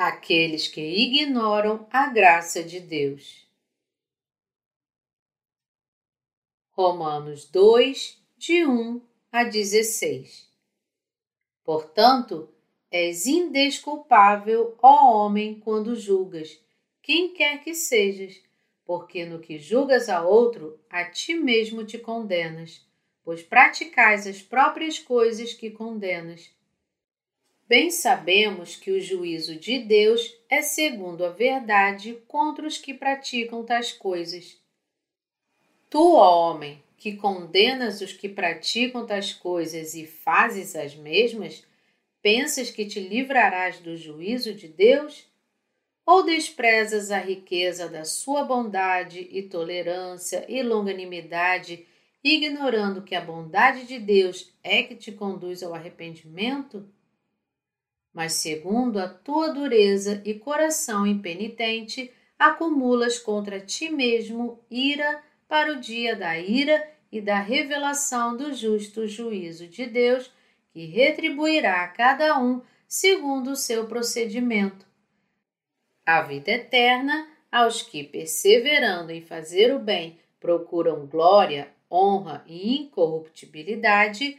aqueles que ignoram a graça de Deus. Romanos 2, de 1 a 16. Portanto, és indesculpável, ó homem, quando julgas, quem quer que sejas, porque no que julgas a outro, a ti mesmo te condenas, pois praticais as próprias coisas que condenas. Bem sabemos que o juízo de Deus é segundo a verdade contra os que praticam tais coisas. Tu, ó homem, que condenas os que praticam tais coisas e fazes as mesmas, pensas que te livrarás do juízo de Deus? Ou desprezas a riqueza da sua bondade e tolerância e longanimidade, ignorando que a bondade de Deus é que te conduz ao arrependimento? Mas segundo a tua dureza e coração impenitente, acumulas contra ti mesmo ira para o dia da ira e da revelação do justo juízo de Deus, que retribuirá a cada um segundo o seu procedimento. A vida eterna aos que, perseverando em fazer o bem, procuram glória, honra e incorruptibilidade,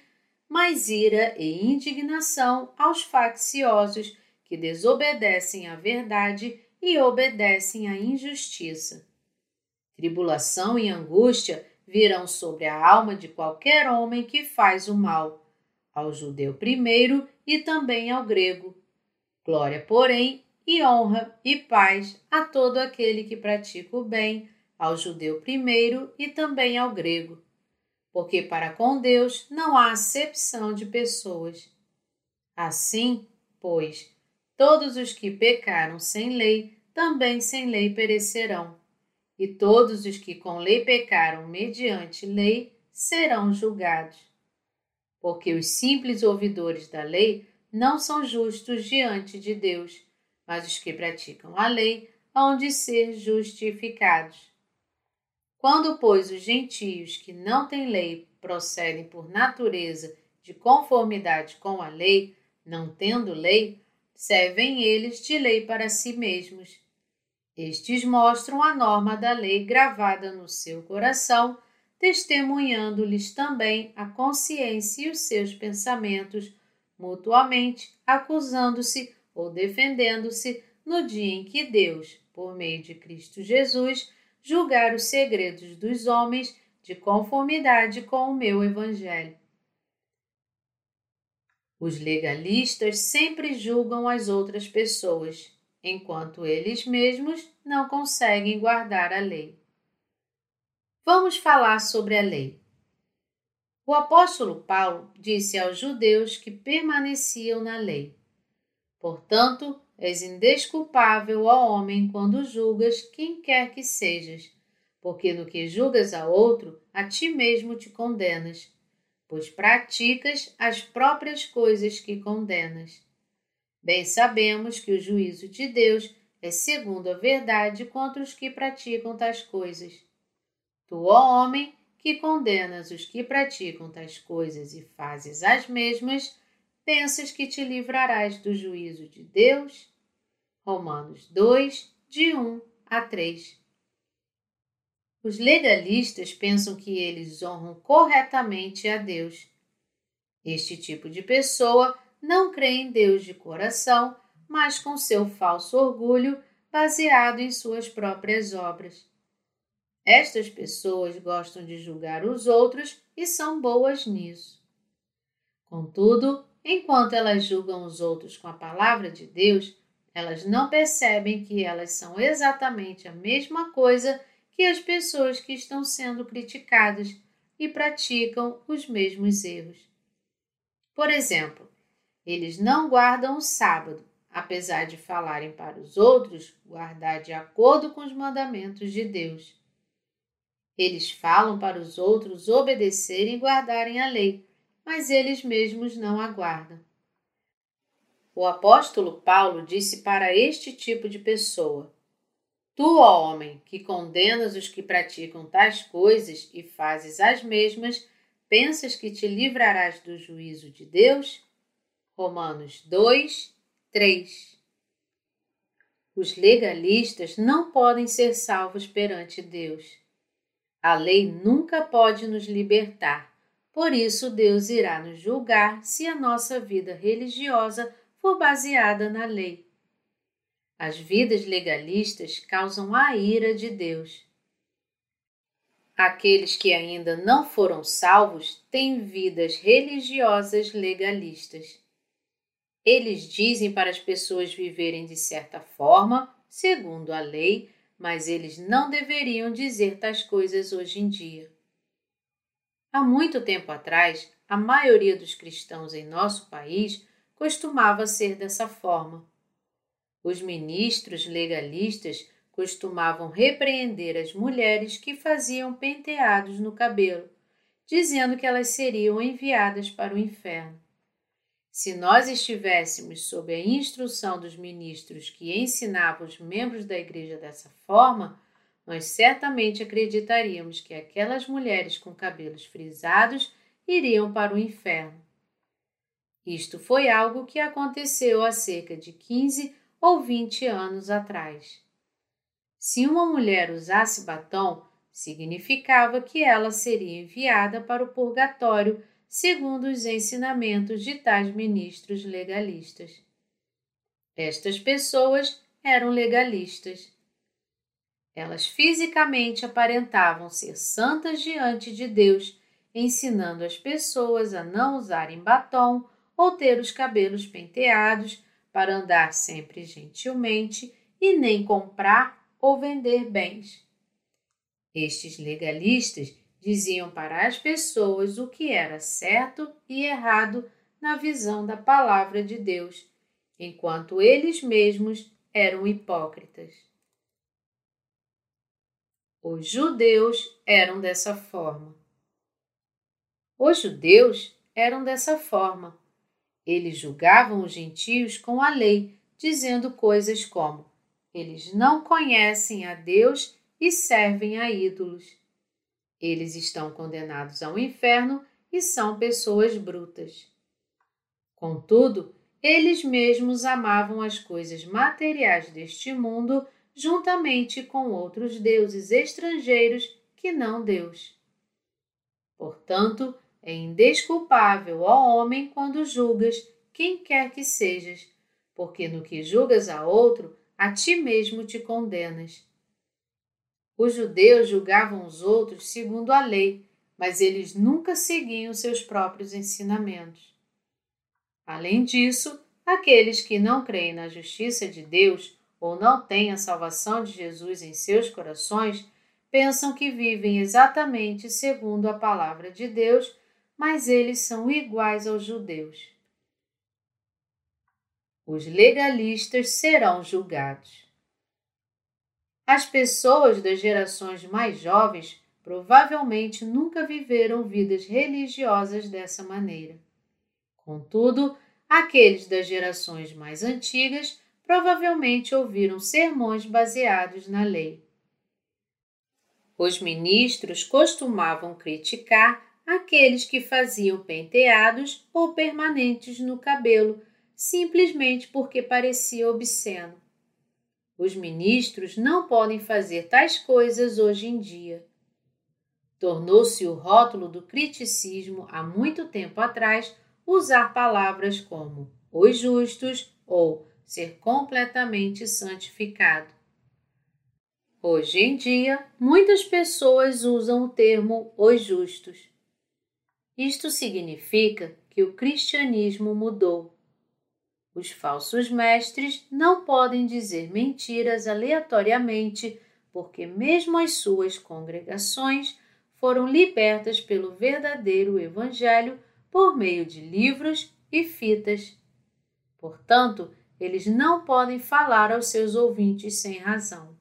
mas ira e indignação aos facciosos que desobedecem à verdade e obedecem à injustiça. Tribulação e angústia virão sobre a alma de qualquer homem que faz o mal, ao judeu primeiro e também ao grego. Glória, porém, e honra e paz a todo aquele que pratica o bem, ao judeu primeiro e também ao grego porque para com Deus não há acepção de pessoas. Assim, pois, todos os que pecaram sem lei, também sem lei perecerão, e todos os que com lei pecaram mediante lei serão julgados. Porque os simples ouvidores da lei não são justos diante de Deus, mas os que praticam a lei hão de ser justificados. Quando, pois, os gentios que não têm lei procedem por natureza de conformidade com a lei, não tendo lei, servem eles de lei para si mesmos. Estes mostram a norma da lei gravada no seu coração, testemunhando-lhes também a consciência e os seus pensamentos, mutuamente acusando-se ou defendendo-se no dia em que Deus, por meio de Cristo Jesus, julgar os segredos dos homens de conformidade com o meu Evangelho. Os legalistas sempre julgam as outras pessoas, enquanto eles mesmos não conseguem guardar a lei. Vamos falar sobre a lei. O apóstolo Paulo disse aos judeus que permaneciam na lei: Portanto, És indesculpável, ó homem, quando julgas quem quer que sejas, porque no que julgas a outro, a ti mesmo te condenas, pois praticas as próprias coisas que condenas. Bem sabemos que o juízo de Deus é segundo a verdade contra os que praticam tais coisas. Tu, ó homem, que condenas os que praticam tais coisas e fazes as mesmas, pensas que te livrarás do juízo de Deus? Romanos 2, de 1 a 3. Os legalistas pensam que eles honram corretamente a Deus. Este tipo de pessoa não crê em Deus de coração, mas com seu falso orgulho baseado em suas próprias obras. Estas pessoas gostam de julgar os outros e são boas nisso. Contudo, enquanto elas julgam os outros com a palavra de Deus, elas não percebem que elas são exatamente a mesma coisa que as pessoas que estão sendo criticadas e praticam os mesmos erros. Por exemplo, eles não guardam o sábado, apesar de falarem para os outros guardar de acordo com os mandamentos de Deus. Eles falam para os outros obedecerem e guardarem a lei, mas eles mesmos não a guardam. O apóstolo Paulo disse para este tipo de pessoa: Tu, ó homem, que condenas os que praticam tais coisas e fazes as mesmas, pensas que te livrarás do juízo de Deus? Romanos 2, 3 Os legalistas não podem ser salvos perante Deus. A lei nunca pode nos libertar, por isso Deus irá nos julgar se a nossa vida religiosa for baseada na lei. As vidas legalistas causam a ira de Deus. Aqueles que ainda não foram salvos têm vidas religiosas legalistas. Eles dizem para as pessoas viverem de certa forma, segundo a lei, mas eles não deveriam dizer tais coisas hoje em dia. Há muito tempo atrás, a maioria dos cristãos em nosso país costumava ser dessa forma. Os ministros legalistas costumavam repreender as mulheres que faziam penteados no cabelo, dizendo que elas seriam enviadas para o inferno. Se nós estivéssemos sob a instrução dos ministros que ensinavam os membros da igreja dessa forma, nós certamente acreditaríamos que aquelas mulheres com cabelos frisados iriam para o inferno. Isto foi algo que aconteceu há cerca de 15 ou 20 anos atrás. Se uma mulher usasse batom, significava que ela seria enviada para o purgatório, segundo os ensinamentos de tais ministros legalistas. Estas pessoas eram legalistas. Elas fisicamente aparentavam ser santas diante de Deus, ensinando as pessoas a não usarem batom ou ter os cabelos penteados para andar sempre gentilmente e nem comprar ou vender bens. Estes legalistas diziam para as pessoas o que era certo e errado na visão da palavra de Deus, enquanto eles mesmos eram hipócritas. Os judeus eram dessa forma. Os judeus eram dessa forma. Eles julgavam os gentios com a lei, dizendo coisas como: eles não conhecem a Deus e servem a ídolos. Eles estão condenados ao inferno e são pessoas brutas. Contudo, eles mesmos amavam as coisas materiais deste mundo juntamente com outros deuses estrangeiros que não Deus. Portanto, é indesculpável, ó homem, quando julgas quem quer que sejas, porque no que julgas a outro, a ti mesmo te condenas. Os judeus julgavam os outros segundo a lei, mas eles nunca seguiam seus próprios ensinamentos. Além disso, aqueles que não creem na justiça de Deus ou não têm a salvação de Jesus em seus corações pensam que vivem exatamente segundo a palavra de Deus, mas eles são iguais aos judeus os legalistas serão julgados. As pessoas das gerações mais jovens provavelmente nunca viveram vidas religiosas dessa maneira. Contudo, aqueles das gerações mais antigas provavelmente ouviram sermões baseados na lei. Os ministros costumavam criticar aqueles que faziam penteados ou permanentes no cabelo simplesmente porque parecia obsceno. Os ministros não podem fazer tais coisas hoje em dia. Tornou-se o rótulo do criticismo há muito tempo atrás usar palavras como os justos ou ser completamente santificado. Hoje em dia, muitas pessoas usam o termo os justos. Isto significa que o cristianismo mudou. Os falsos mestres não podem dizer mentiras aleatoriamente, porque mesmo as suas congregações foram libertas pelo verdadeiro Evangelho por meio de livros e fitas. Portanto, eles não podem falar aos seus ouvintes sem razão.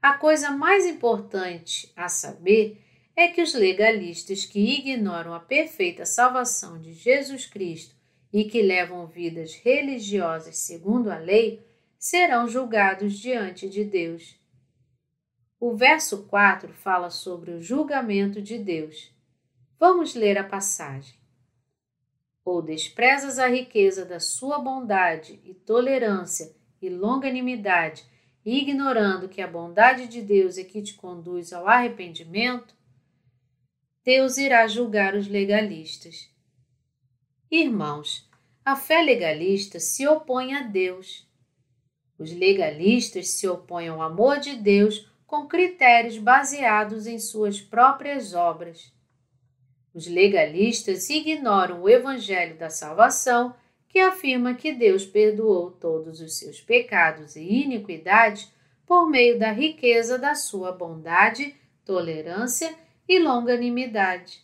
A coisa mais importante a saber é que os legalistas que ignoram a perfeita salvação de Jesus Cristo e que levam vidas religiosas segundo a lei serão julgados diante de Deus. O verso 4 fala sobre o julgamento de Deus. Vamos ler a passagem. Ou desprezas a riqueza da sua bondade e tolerância e longanimidade, ignorando que a bondade de Deus é que te conduz ao arrependimento, Deus irá julgar os legalistas. Irmãos, a fé legalista se opõe a Deus. Os legalistas se opõem ao amor de Deus com critérios baseados em suas próprias obras. Os legalistas ignoram o Evangelho da Salvação, que afirma que Deus perdoou todos os seus pecados e iniquidades por meio da riqueza da sua bondade, tolerância e longanimidade.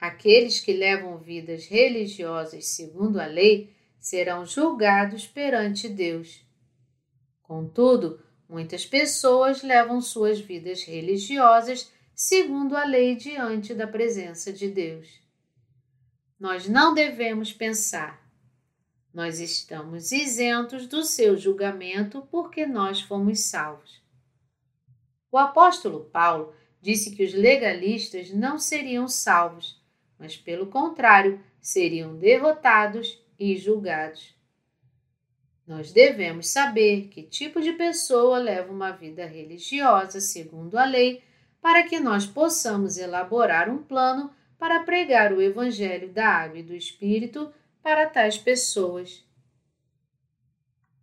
Aqueles que levam vidas religiosas segundo a lei serão julgados perante Deus. Contudo, Muitas pessoas levam suas vidas religiosas segundo a lei diante da presença de Deus. Nós não devemos pensar. Nós estamos isentos do seu julgamento porque nós fomos salvos. O apóstolo Paulo disse que os legalistas não seriam salvos, mas, pelo contrário, seriam derrotados e julgados. Nós devemos saber que tipo de pessoa leva uma vida religiosa segundo a lei, para que nós possamos elaborar um plano para pregar o Evangelho da Água e do Espírito para tais pessoas.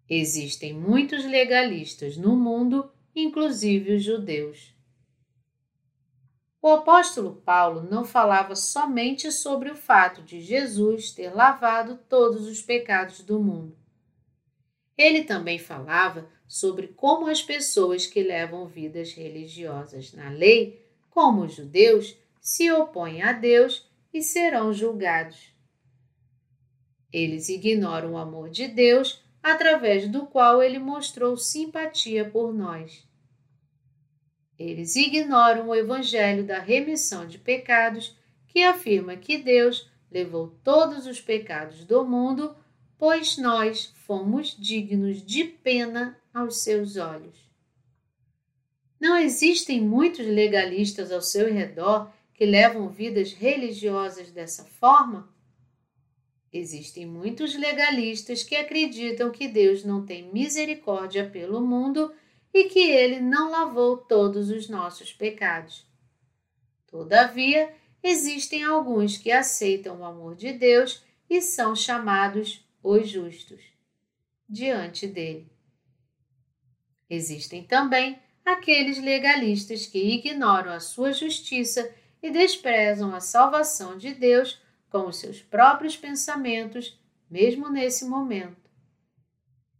Existem muitos legalistas no mundo, inclusive os judeus. O apóstolo Paulo não falava somente sobre o fato de Jesus ter lavado todos os pecados do mundo ele também falava sobre como as pessoas que levam vidas religiosas na lei, como os judeus, se opõem a Deus e serão julgados. Eles ignoram o amor de Deus através do qual ele mostrou simpatia por nós. Eles ignoram o Evangelho da remissão de pecados, que afirma que Deus levou todos os pecados do mundo pois nós fomos dignos de pena aos seus olhos. Não existem muitos legalistas ao seu redor que levam vidas religiosas dessa forma? Existem muitos legalistas que acreditam que Deus não tem misericórdia pelo mundo e que ele não lavou todos os nossos pecados. Todavia, existem alguns que aceitam o amor de Deus e são chamados os justos, diante dele. Existem também aqueles legalistas que ignoram a sua justiça e desprezam a salvação de Deus com os seus próprios pensamentos, mesmo nesse momento.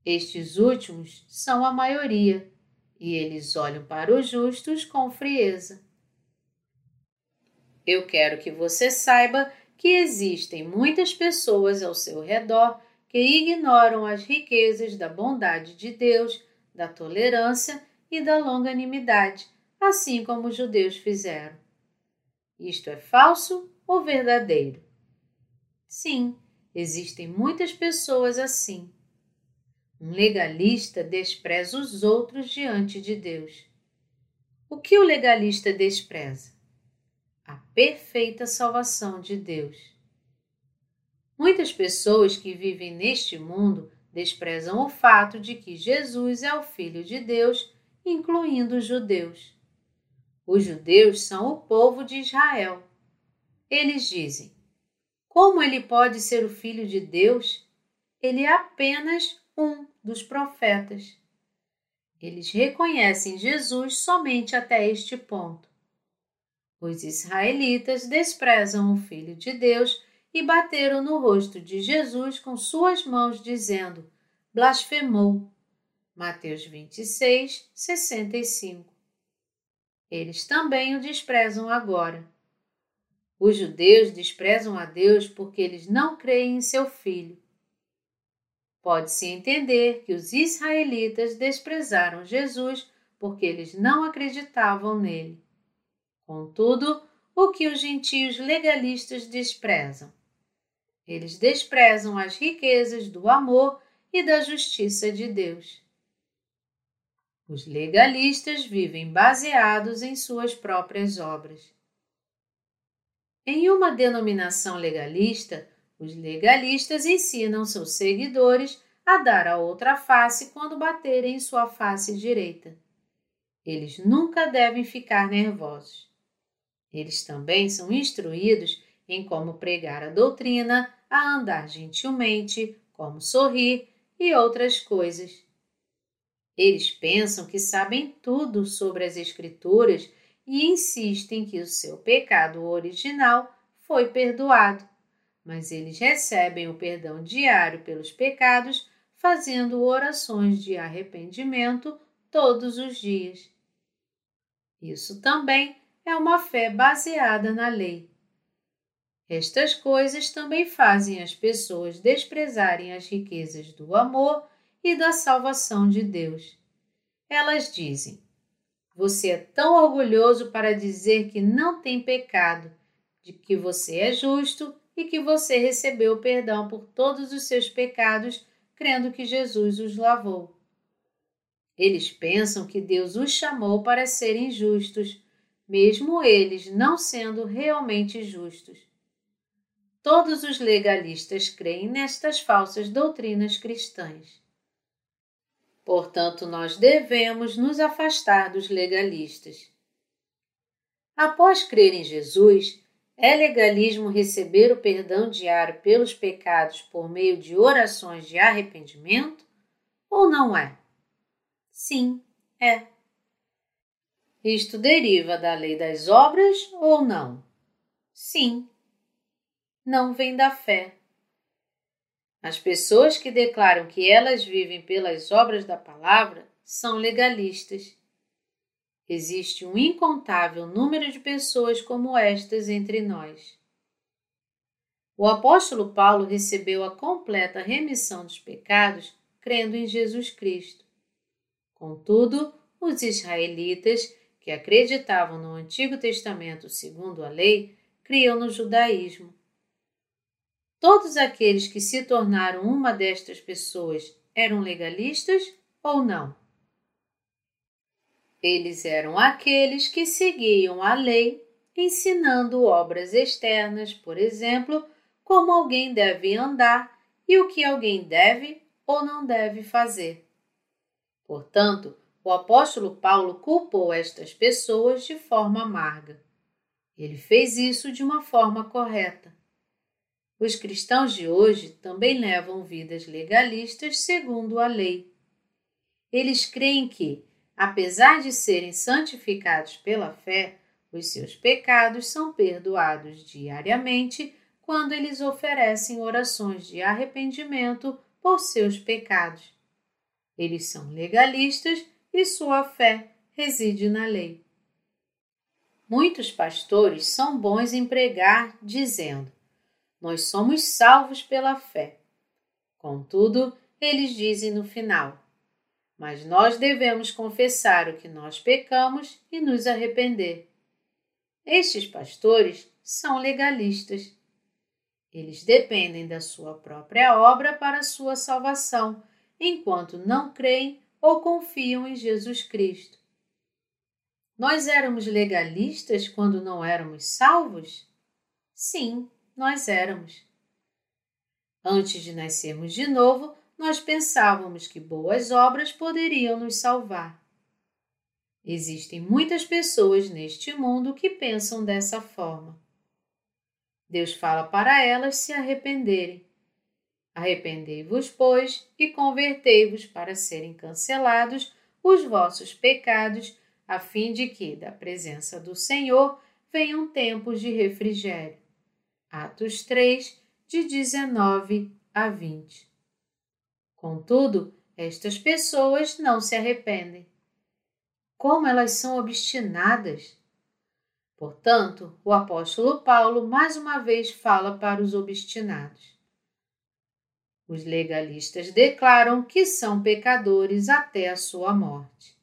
Estes últimos são a maioria e eles olham para os justos com frieza. Eu quero que você saiba que existem muitas pessoas ao seu redor que ignoram as riquezas da bondade de Deus, da tolerância e da longanimidade, assim como os judeus fizeram. Isto é falso ou verdadeiro? Sim, existem muitas pessoas assim. Um legalista despreza os outros diante de Deus. O que o legalista despreza? A perfeita salvação de Deus. Muitas pessoas que vivem neste mundo desprezam o fato de que Jesus é o Filho de Deus, incluindo os judeus. Os judeus são o povo de Israel. Eles dizem: Como ele pode ser o Filho de Deus? Ele é apenas um dos profetas. Eles reconhecem Jesus somente até este ponto. Os israelitas desprezam o Filho de Deus e bateram no rosto de Jesus com suas mãos, dizendo: Blasfemou. Mateus 26, 65. Eles também o desprezam agora. Os judeus desprezam a Deus porque eles não creem em seu filho. Pode-se entender que os israelitas desprezaram Jesus porque eles não acreditavam nele. Contudo, o que os gentios legalistas desprezam? Eles desprezam as riquezas do amor e da justiça de Deus. Os legalistas vivem baseados em suas próprias obras. Em uma denominação legalista, os legalistas ensinam seus seguidores a dar a outra face quando baterem em sua face direita. Eles nunca devem ficar nervosos. Eles também são instruídos em como pregar a doutrina, a andar gentilmente, como sorrir e outras coisas. Eles pensam que sabem tudo sobre as Escrituras e insistem que o seu pecado original foi perdoado, mas eles recebem o perdão diário pelos pecados fazendo orações de arrependimento todos os dias. Isso também é uma fé baseada na lei. Estas coisas também fazem as pessoas desprezarem as riquezas do amor e da salvação de Deus. Elas dizem: Você é tão orgulhoso para dizer que não tem pecado, de que você é justo e que você recebeu perdão por todos os seus pecados, crendo que Jesus os lavou. Eles pensam que Deus os chamou para serem justos, mesmo eles não sendo realmente justos. Todos os legalistas creem nestas falsas doutrinas cristãs. Portanto, nós devemos nos afastar dos legalistas. Após crer em Jesus, é legalismo receber o perdão diário pelos pecados por meio de orações de arrependimento? Ou não é? Sim, é. Isto deriva da lei das obras ou não? Sim. Não vem da fé. As pessoas que declaram que elas vivem pelas obras da palavra são legalistas. Existe um incontável número de pessoas como estas entre nós. O apóstolo Paulo recebeu a completa remissão dos pecados crendo em Jesus Cristo. Contudo, os israelitas, que acreditavam no Antigo Testamento segundo a lei, criam no judaísmo. Todos aqueles que se tornaram uma destas pessoas eram legalistas ou não? Eles eram aqueles que seguiam a lei, ensinando obras externas, por exemplo, como alguém deve andar e o que alguém deve ou não deve fazer. Portanto, o apóstolo Paulo culpou estas pessoas de forma amarga. Ele fez isso de uma forma correta. Os cristãos de hoje também levam vidas legalistas segundo a lei. Eles creem que, apesar de serem santificados pela fé, os seus pecados são perdoados diariamente quando eles oferecem orações de arrependimento por seus pecados. Eles são legalistas e sua fé reside na lei. Muitos pastores são bons em pregar, dizendo: nós somos salvos pela fé. Contudo, eles dizem no final: Mas nós devemos confessar o que nós pecamos e nos arrepender. Estes pastores são legalistas. Eles dependem da sua própria obra para sua salvação, enquanto não creem ou confiam em Jesus Cristo. Nós éramos legalistas quando não éramos salvos? Sim, nós éramos. Antes de nascermos de novo, nós pensávamos que boas obras poderiam nos salvar. Existem muitas pessoas neste mundo que pensam dessa forma. Deus fala para elas se arrependerem. Arrependei-vos, pois, e convertei-vos para serem cancelados os vossos pecados, a fim de que, da presença do Senhor, venham tempos de refrigério. Atos 3, de 19 a 20. Contudo, estas pessoas não se arrependem. Como elas são obstinadas! Portanto, o apóstolo Paulo mais uma vez fala para os obstinados. Os legalistas declaram que são pecadores até a sua morte.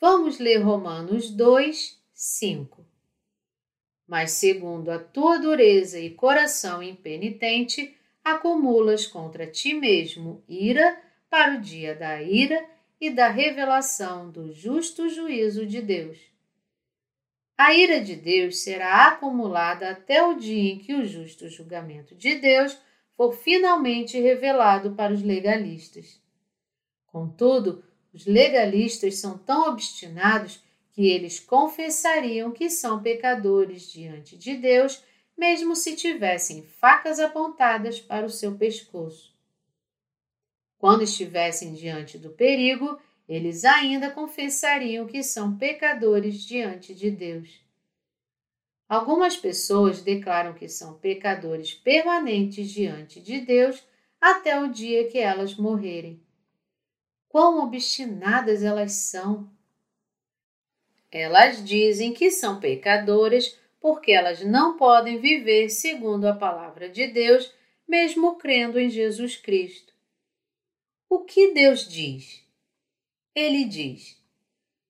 Vamos ler Romanos 2, 5 mas segundo a tua dureza e coração impenitente, acumulas contra ti mesmo ira para o dia da ira e da revelação do justo juízo de Deus. A ira de Deus será acumulada até o dia em que o justo julgamento de Deus for finalmente revelado para os legalistas. Contudo, os legalistas são tão obstinados que eles confessariam que são pecadores diante de Deus, mesmo se tivessem facas apontadas para o seu pescoço. Quando estivessem diante do perigo, eles ainda confessariam que são pecadores diante de Deus. Algumas pessoas declaram que são pecadores permanentes diante de Deus até o dia que elas morrerem. Quão obstinadas elas são! Elas dizem que são pecadoras porque elas não podem viver segundo a palavra de Deus, mesmo crendo em Jesus Cristo. O que Deus diz? Ele diz: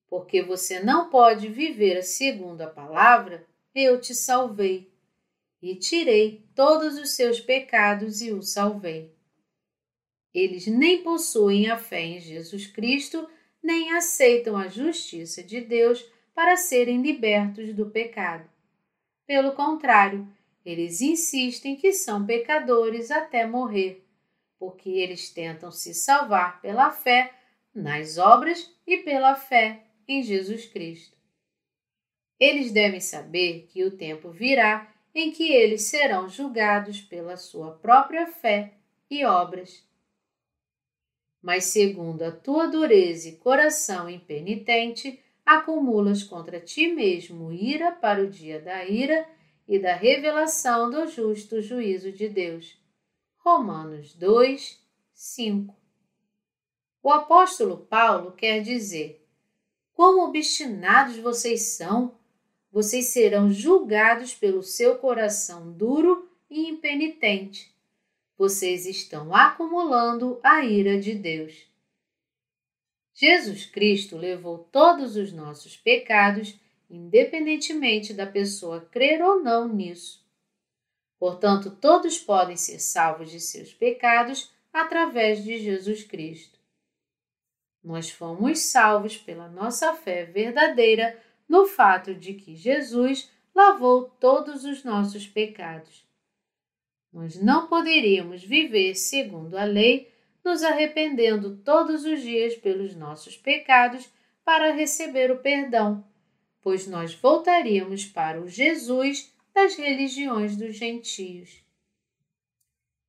Porque você não pode viver segundo a palavra, eu te salvei, e tirei todos os seus pecados e o salvei. Eles nem possuem a fé em Jesus Cristo, nem aceitam a justiça de Deus para serem libertos do pecado. Pelo contrário, eles insistem que são pecadores até morrer, porque eles tentam se salvar pela fé nas obras e pela fé em Jesus Cristo. Eles devem saber que o tempo virá em que eles serão julgados pela sua própria fé e obras. Mas, segundo a tua dureza e coração impenitente, acumulas contra ti mesmo ira para o dia da ira e da revelação do justo juízo de Deus. Romanos 2, 5 O apóstolo Paulo quer dizer: Quão obstinados vocês são! vocês serão julgados pelo seu coração duro e impenitente. Vocês estão acumulando a ira de Deus. Jesus Cristo levou todos os nossos pecados, independentemente da pessoa crer ou não nisso. Portanto, todos podem ser salvos de seus pecados através de Jesus Cristo. Nós fomos salvos pela nossa fé verdadeira no fato de que Jesus lavou todos os nossos pecados. Nós não poderíamos viver segundo a lei, nos arrependendo todos os dias pelos nossos pecados para receber o perdão, pois nós voltaríamos para o Jesus das religiões dos gentios.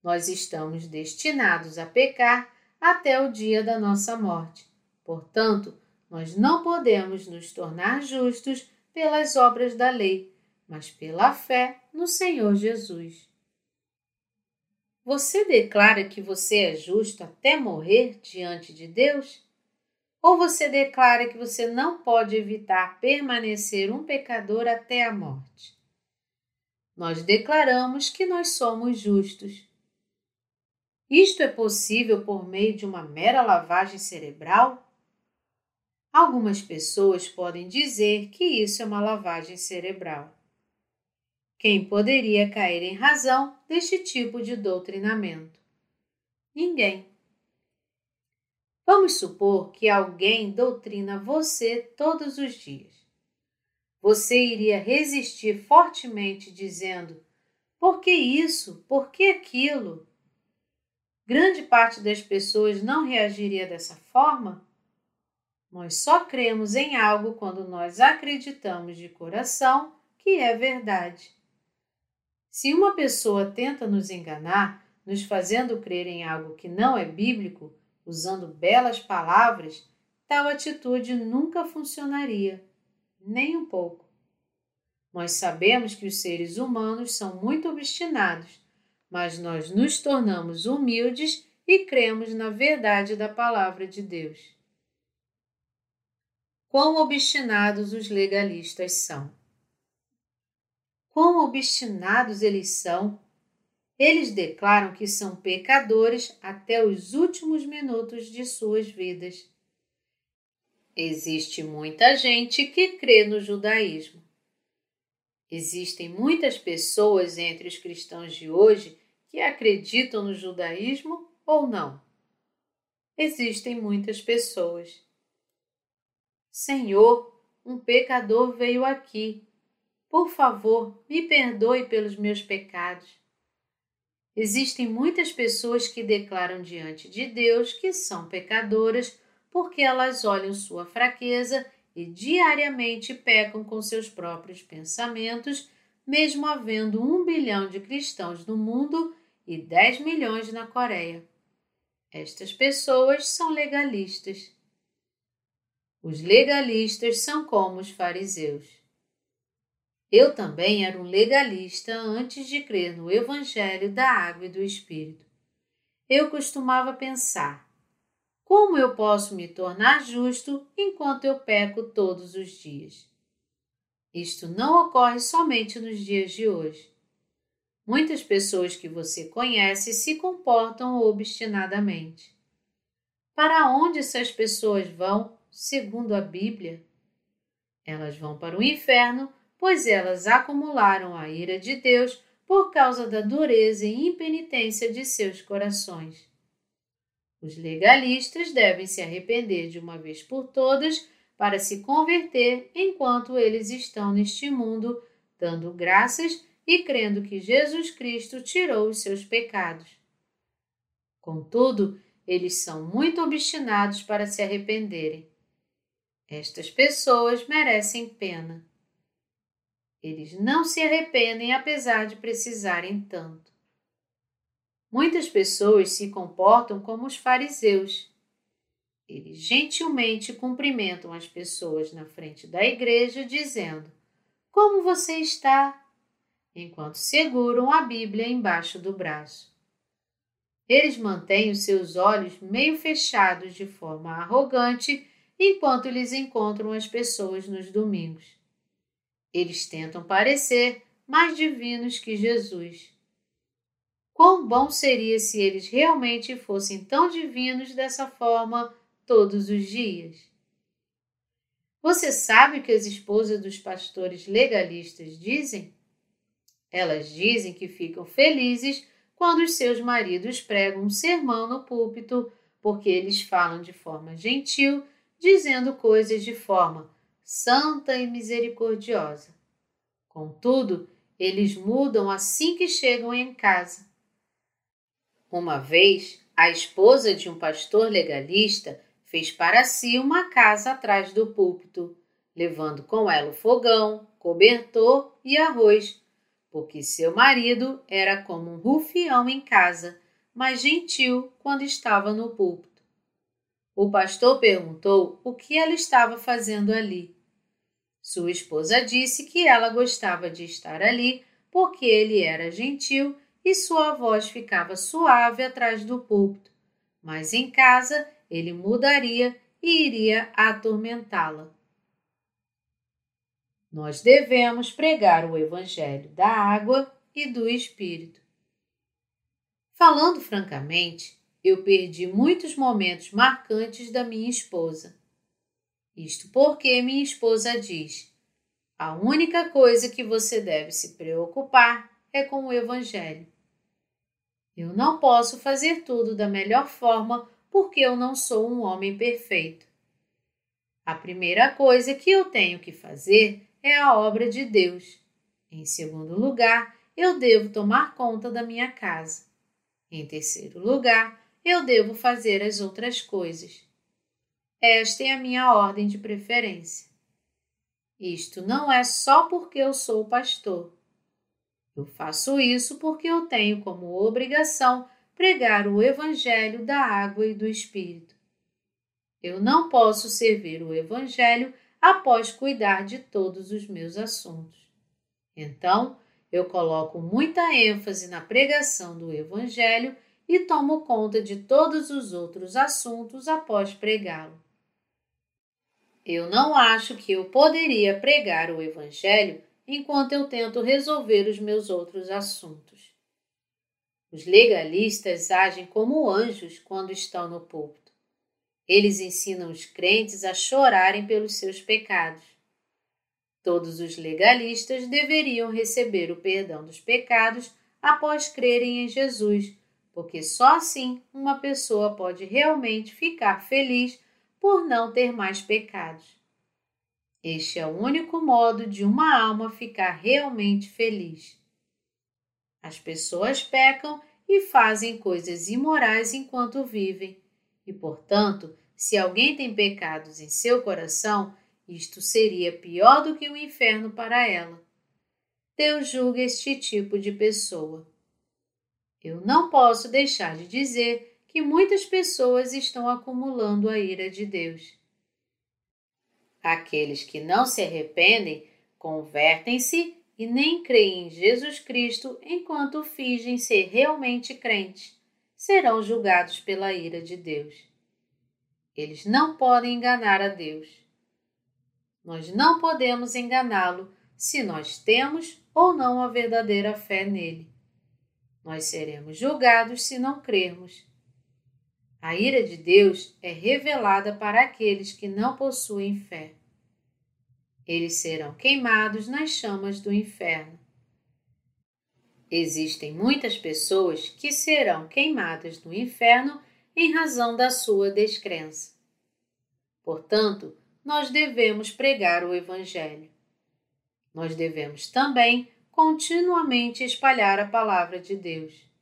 Nós estamos destinados a pecar até o dia da nossa morte. Portanto, nós não podemos nos tornar justos pelas obras da lei, mas pela fé no Senhor Jesus. Você declara que você é justo até morrer diante de Deus? Ou você declara que você não pode evitar permanecer um pecador até a morte? Nós declaramos que nós somos justos. Isto é possível por meio de uma mera lavagem cerebral? Algumas pessoas podem dizer que isso é uma lavagem cerebral. Quem poderia cair em razão deste tipo de doutrinamento? Ninguém. Vamos supor que alguém doutrina você todos os dias. Você iria resistir fortemente dizendo: por que isso? Por que aquilo? Grande parte das pessoas não reagiria dessa forma? Nós só cremos em algo quando nós acreditamos de coração que é verdade. Se uma pessoa tenta nos enganar, nos fazendo crer em algo que não é bíblico, usando belas palavras, tal atitude nunca funcionaria, nem um pouco. Nós sabemos que os seres humanos são muito obstinados, mas nós nos tornamos humildes e cremos na verdade da palavra de Deus quão obstinados os legalistas são. Quão obstinados eles são! Eles declaram que são pecadores até os últimos minutos de suas vidas. Existe muita gente que crê no judaísmo. Existem muitas pessoas entre os cristãos de hoje que acreditam no judaísmo ou não. Existem muitas pessoas. Senhor, um pecador veio aqui. Por favor, me perdoe pelos meus pecados. Existem muitas pessoas que declaram diante de Deus que são pecadoras porque elas olham sua fraqueza e diariamente pecam com seus próprios pensamentos, mesmo havendo um bilhão de cristãos no mundo e 10 milhões na Coreia. Estas pessoas são legalistas. Os legalistas são como os fariseus. Eu também era um legalista antes de crer no Evangelho da Água e do Espírito. Eu costumava pensar: como eu posso me tornar justo enquanto eu peco todos os dias? Isto não ocorre somente nos dias de hoje. Muitas pessoas que você conhece se comportam obstinadamente. Para onde essas pessoas vão, segundo a Bíblia? Elas vão para o inferno, pois elas acumularam a ira de Deus por causa da dureza e impenitência de seus corações. Os legalistas devem se arrepender de uma vez por todas para se converter enquanto eles estão neste mundo, dando graças e crendo que Jesus Cristo tirou os seus pecados. Contudo, eles são muito obstinados para se arrependerem. Estas pessoas merecem pena. Eles não se arrependem apesar de precisarem tanto. Muitas pessoas se comportam como os fariseus. Eles gentilmente cumprimentam as pessoas na frente da igreja, dizendo: Como você está? enquanto seguram a Bíblia embaixo do braço. Eles mantêm os seus olhos meio fechados de forma arrogante enquanto eles encontram as pessoas nos domingos. Eles tentam parecer mais divinos que Jesus. Quão bom seria se eles realmente fossem tão divinos dessa forma todos os dias? Você sabe o que as esposas dos pastores legalistas dizem? Elas dizem que ficam felizes quando os seus maridos pregam um sermão no púlpito, porque eles falam de forma gentil, dizendo coisas de forma santa e misericordiosa. Contudo, eles mudam assim que chegam em casa. Uma vez, a esposa de um pastor legalista fez para si uma casa atrás do púlpito, levando com ela o fogão, cobertor e arroz porque seu marido era como um rufião em casa, mas gentil quando estava no púlpito. O pastor perguntou o que ela estava fazendo ali. Sua esposa disse que ela gostava de estar ali porque ele era gentil e sua voz ficava suave atrás do púlpito, mas em casa ele mudaria e iria atormentá-la. Nós devemos pregar o Evangelho da água e do Espírito. Falando francamente, eu perdi muitos momentos marcantes da minha esposa. Isto porque minha esposa diz: a única coisa que você deve se preocupar é com o Evangelho. Eu não posso fazer tudo da melhor forma porque eu não sou um homem perfeito. A primeira coisa que eu tenho que fazer é a obra de Deus. Em segundo lugar, eu devo tomar conta da minha casa. Em terceiro lugar, eu devo fazer as outras coisas. Esta é a minha ordem de preferência. Isto não é só porque eu sou pastor. Eu faço isso porque eu tenho como obrigação pregar o Evangelho da água e do Espírito. Eu não posso servir o Evangelho após cuidar de todos os meus assuntos. Então, eu coloco muita ênfase na pregação do Evangelho e tomo conta de todos os outros assuntos após pregá-lo. Eu não acho que eu poderia pregar o Evangelho enquanto eu tento resolver os meus outros assuntos. Os legalistas agem como anjos quando estão no púlpito. Eles ensinam os crentes a chorarem pelos seus pecados. Todos os legalistas deveriam receber o perdão dos pecados após crerem em Jesus, porque só assim uma pessoa pode realmente ficar feliz por não ter mais pecados. Este é o único modo de uma alma ficar realmente feliz. As pessoas pecam e fazem coisas imorais enquanto vivem. E, portanto, se alguém tem pecados em seu coração, isto seria pior do que o inferno para ela. Deus julga este tipo de pessoa. Eu não posso deixar de dizer que muitas pessoas estão acumulando a ira de Deus. Aqueles que não se arrependem convertem-se e nem creem em Jesus Cristo enquanto fingem ser realmente crentes, serão julgados pela ira de Deus. Eles não podem enganar a Deus. Nós não podemos enganá-lo se nós temos ou não a verdadeira fé nele. Nós seremos julgados se não crermos. A ira de Deus é revelada para aqueles que não possuem fé. Eles serão queimados nas chamas do inferno. Existem muitas pessoas que serão queimadas no inferno em razão da sua descrença. Portanto, nós devemos pregar o Evangelho. Nós devemos também continuamente espalhar a palavra de Deus.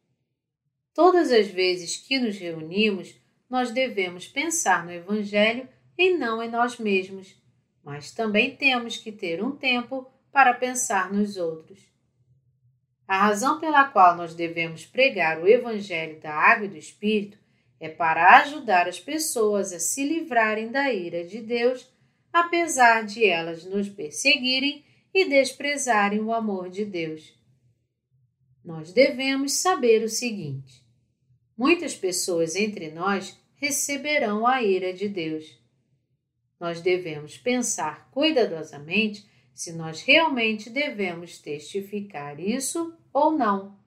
Todas as vezes que nos reunimos, nós devemos pensar no Evangelho e não em nós mesmos, mas também temos que ter um tempo para pensar nos outros. A razão pela qual nós devemos pregar o Evangelho da Água e do Espírito é para ajudar as pessoas a se livrarem da ira de Deus, apesar de elas nos perseguirem e desprezarem o amor de Deus. Nós devemos saber o seguinte: muitas pessoas entre nós receberão a ira de Deus. Nós devemos pensar cuidadosamente se nós realmente devemos testificar isso ou não,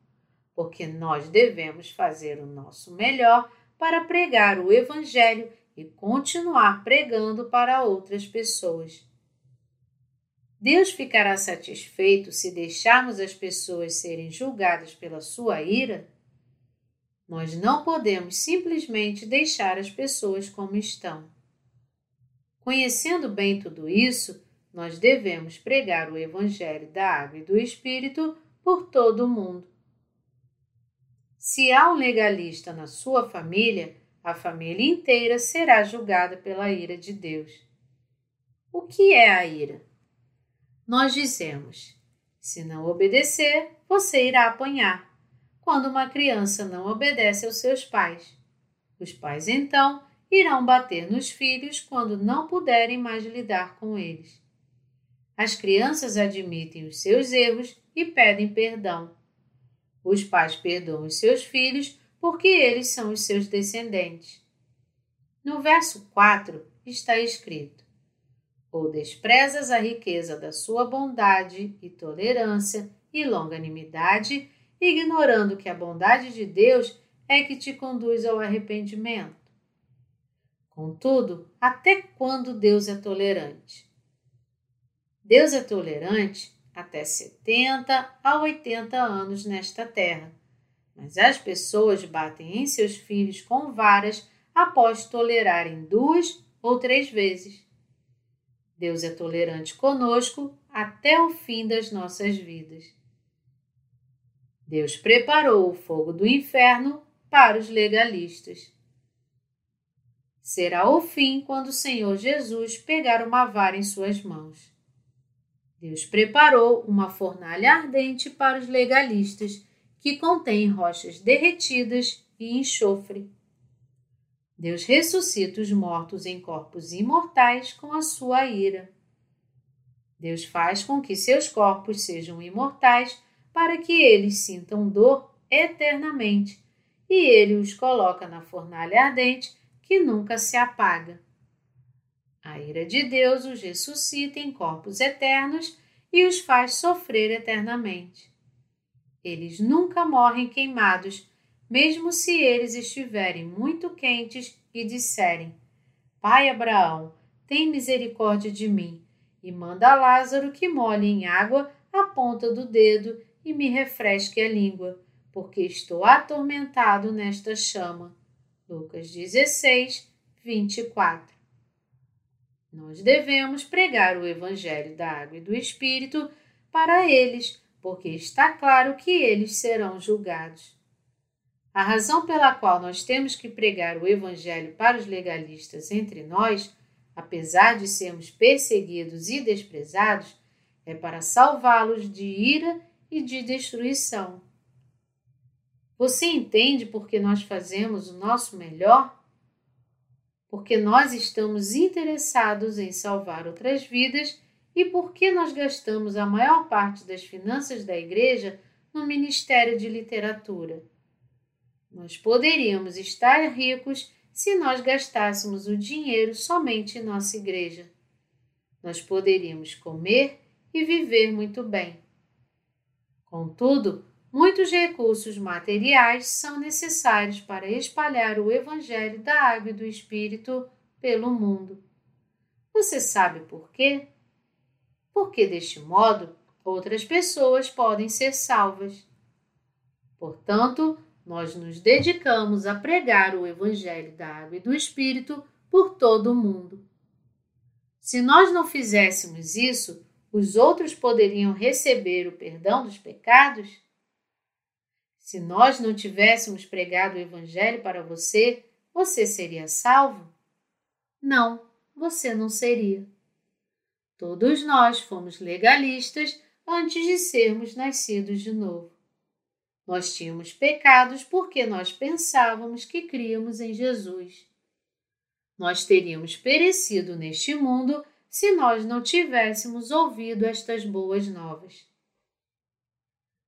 porque nós devemos fazer o nosso melhor para pregar o Evangelho e continuar pregando para outras pessoas. Deus ficará satisfeito se deixarmos as pessoas serem julgadas pela sua ira? Nós não podemos simplesmente deixar as pessoas como estão. Conhecendo bem tudo isso, nós devemos pregar o Evangelho da Água e do Espírito por todo o mundo. Se há um legalista na sua família, a família inteira será julgada pela ira de Deus. O que é a ira? Nós dizemos: se não obedecer, você irá apanhar. Quando uma criança não obedece aos seus pais, os pais então irão bater nos filhos quando não puderem mais lidar com eles. As crianças admitem os seus erros e pedem perdão. Os pais perdoam os seus filhos porque eles são os seus descendentes. No verso 4 está escrito: Ou desprezas a riqueza da sua bondade e tolerância e longanimidade, ignorando que a bondade de Deus é que te conduz ao arrependimento. Contudo, até quando Deus é tolerante? Deus é tolerante até 70 a 80 anos nesta terra. Mas as pessoas batem em seus filhos com varas após tolerarem duas ou três vezes. Deus é tolerante conosco até o fim das nossas vidas. Deus preparou o fogo do inferno para os legalistas. Será o fim quando o Senhor Jesus pegar uma vara em suas mãos. Deus preparou uma fornalha ardente para os legalistas, que contém rochas derretidas e enxofre. Deus ressuscita os mortos em corpos imortais com a sua ira. Deus faz com que seus corpos sejam imortais para que eles sintam dor eternamente, e ele os coloca na fornalha ardente que nunca se apaga. A ira de Deus os ressuscita em corpos eternos e os faz sofrer eternamente. Eles nunca morrem queimados, mesmo se eles estiverem muito quentes e disserem: Pai Abraão, tem misericórdia de mim e manda Lázaro que molhe em água a ponta do dedo e me refresque a língua, porque estou atormentado nesta chama. Lucas 16, 24. Nós devemos pregar o Evangelho da Água e do Espírito para eles, porque está claro que eles serão julgados. A razão pela qual nós temos que pregar o Evangelho para os legalistas entre nós, apesar de sermos perseguidos e desprezados, é para salvá-los de ira e de destruição. Você entende por que nós fazemos o nosso melhor? Porque nós estamos interessados em salvar outras vidas e porque nós gastamos a maior parte das finanças da igreja no Ministério de Literatura. Nós poderíamos estar ricos se nós gastássemos o dinheiro somente em nossa igreja. Nós poderíamos comer e viver muito bem. Contudo, muitos recursos materiais são necessários para espalhar o Evangelho da Água e do Espírito pelo mundo. Você sabe por quê? Porque deste modo outras pessoas podem ser salvas. Portanto, nós nos dedicamos a pregar o Evangelho da Água e do Espírito por todo o mundo. Se nós não fizéssemos isso, os outros poderiam receber o perdão dos pecados? Se nós não tivéssemos pregado o Evangelho para você, você seria salvo? Não, você não seria. Todos nós fomos legalistas antes de sermos nascidos de novo. Nós tínhamos pecados porque nós pensávamos que críamos em Jesus. Nós teríamos perecido neste mundo se nós não tivéssemos ouvido estas boas novas.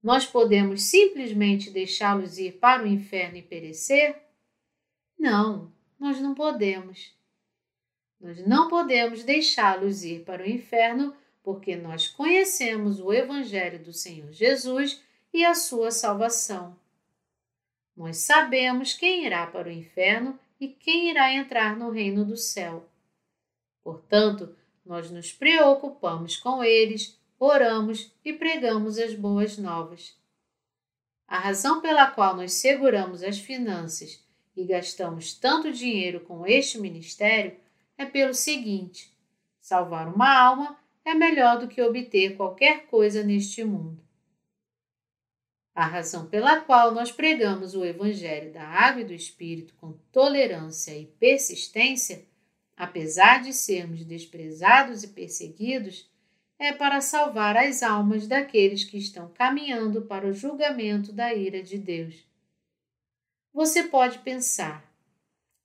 Nós podemos simplesmente deixá-los ir para o inferno e perecer? Não, nós não podemos. Nós não podemos deixá-los ir para o inferno porque nós conhecemos o Evangelho do Senhor Jesus e a sua salvação. Nós sabemos quem irá para o inferno e quem irá entrar no reino do céu. Portanto, nós nos preocupamos com eles, oramos e pregamos as boas novas. A razão pela qual nós seguramos as finanças e gastamos tanto dinheiro com este ministério é pelo seguinte: salvar uma alma é melhor do que obter qualquer coisa neste mundo. A razão pela qual nós pregamos o Evangelho da Água e do Espírito com tolerância e persistência, apesar de sermos desprezados e perseguidos, é para salvar as almas daqueles que estão caminhando para o julgamento da ira de Deus. Você pode pensar: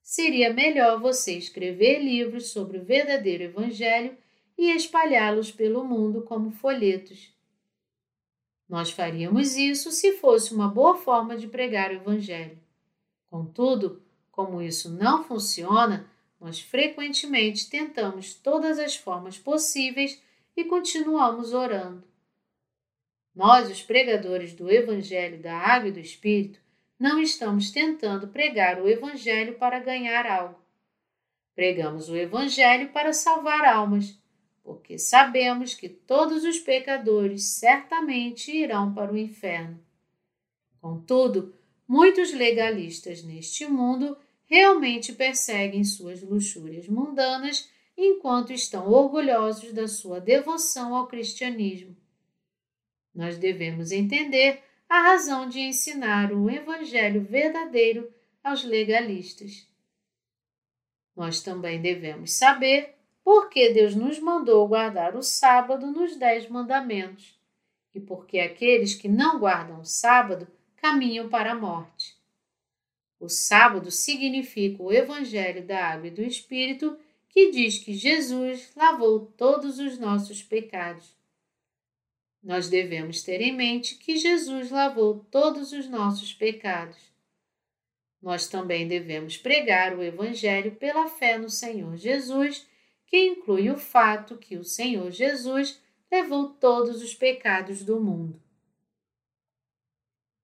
seria melhor você escrever livros sobre o verdadeiro Evangelho e espalhá-los pelo mundo como folhetos nós faríamos isso se fosse uma boa forma de pregar o Evangelho. Contudo, como isso não funciona, nós frequentemente tentamos todas as formas possíveis e continuamos orando. Nós, os pregadores do Evangelho da Água e do Espírito, não estamos tentando pregar o Evangelho para ganhar algo. Pregamos o Evangelho para salvar almas porque sabemos que todos os pecadores certamente irão para o inferno. Contudo, muitos legalistas neste mundo realmente perseguem suas luxúrias mundanas enquanto estão orgulhosos da sua devoção ao cristianismo. Nós devemos entender a razão de ensinar o Evangelho verdadeiro aos legalistas. Nós também devemos saber porque Deus nos mandou guardar o sábado nos Dez Mandamentos, e porque aqueles que não guardam o sábado caminham para a morte. O sábado significa o Evangelho da Água e do Espírito, que diz que Jesus lavou todos os nossos pecados. Nós devemos ter em mente que Jesus lavou todos os nossos pecados. Nós também devemos pregar o Evangelho pela fé no Senhor Jesus que inclui o fato que o Senhor Jesus levou todos os pecados do mundo.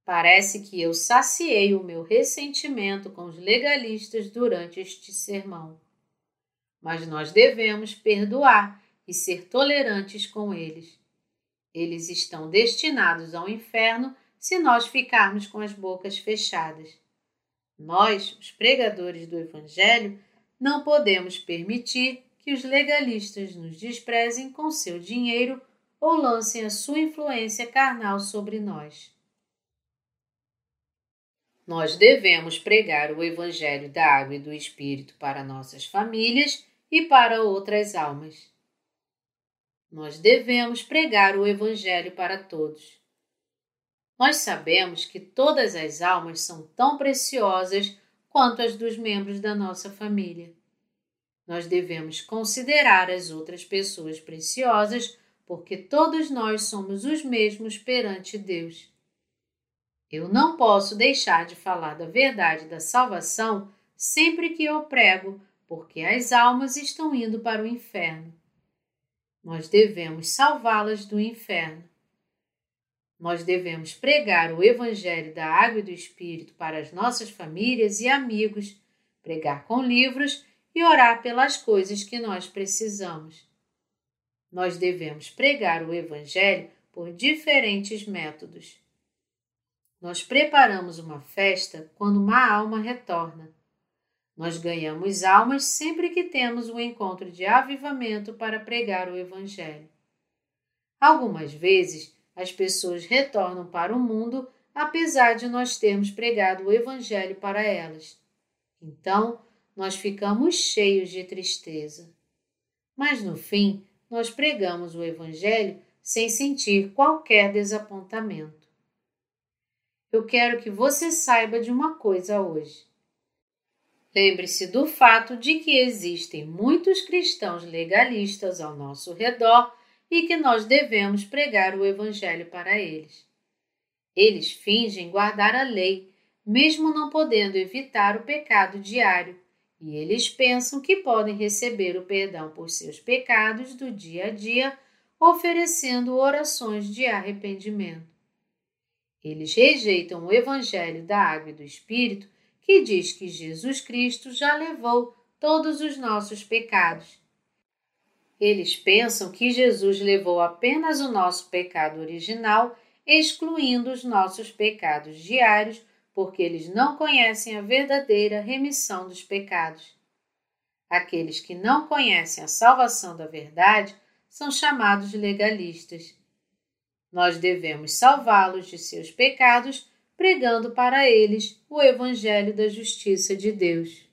Parece que eu saciei o meu ressentimento com os legalistas durante este sermão. Mas nós devemos perdoar e ser tolerantes com eles. Eles estão destinados ao inferno se nós ficarmos com as bocas fechadas. Nós, os pregadores do Evangelho, não podemos permitir que os legalistas nos desprezem com seu dinheiro ou lancem a sua influência carnal sobre nós. Nós devemos pregar o Evangelho da Água e do Espírito para nossas famílias e para outras almas. Nós devemos pregar o Evangelho para todos. Nós sabemos que todas as almas são tão preciosas quanto as dos membros da nossa família. Nós devemos considerar as outras pessoas preciosas porque todos nós somos os mesmos perante Deus. Eu não posso deixar de falar da verdade da salvação sempre que eu prego, porque as almas estão indo para o inferno. Nós devemos salvá-las do inferno. Nós devemos pregar o Evangelho da Água e do Espírito para as nossas famílias e amigos, pregar com livros e orar pelas coisas que nós precisamos. Nós devemos pregar o Evangelho por diferentes métodos. Nós preparamos uma festa quando uma alma retorna. Nós ganhamos almas sempre que temos um encontro de avivamento para pregar o Evangelho. Algumas vezes, as pessoas retornam para o mundo apesar de nós termos pregado o Evangelho para elas. Então, nós ficamos cheios de tristeza. Mas no fim, nós pregamos o Evangelho sem sentir qualquer desapontamento eu quero que você saiba de uma coisa hoje. Lembre-se do fato de que existem muitos cristãos legalistas ao nosso redor e que nós devemos pregar o Evangelho para eles. Eles fingem guardar a lei, mesmo não podendo evitar o pecado diário, e eles pensam que podem receber o perdão por seus pecados do dia a dia, oferecendo orações de arrependimento. Eles rejeitam o Evangelho da Água e do Espírito, que diz que Jesus Cristo já levou todos os nossos pecados. Eles pensam que Jesus levou apenas o nosso pecado original, excluindo os nossos pecados diários, porque eles não conhecem a verdadeira remissão dos pecados. Aqueles que não conhecem a salvação da verdade são chamados legalistas. Nós devemos salvá-los de seus pecados, pregando para eles o Evangelho da Justiça de Deus.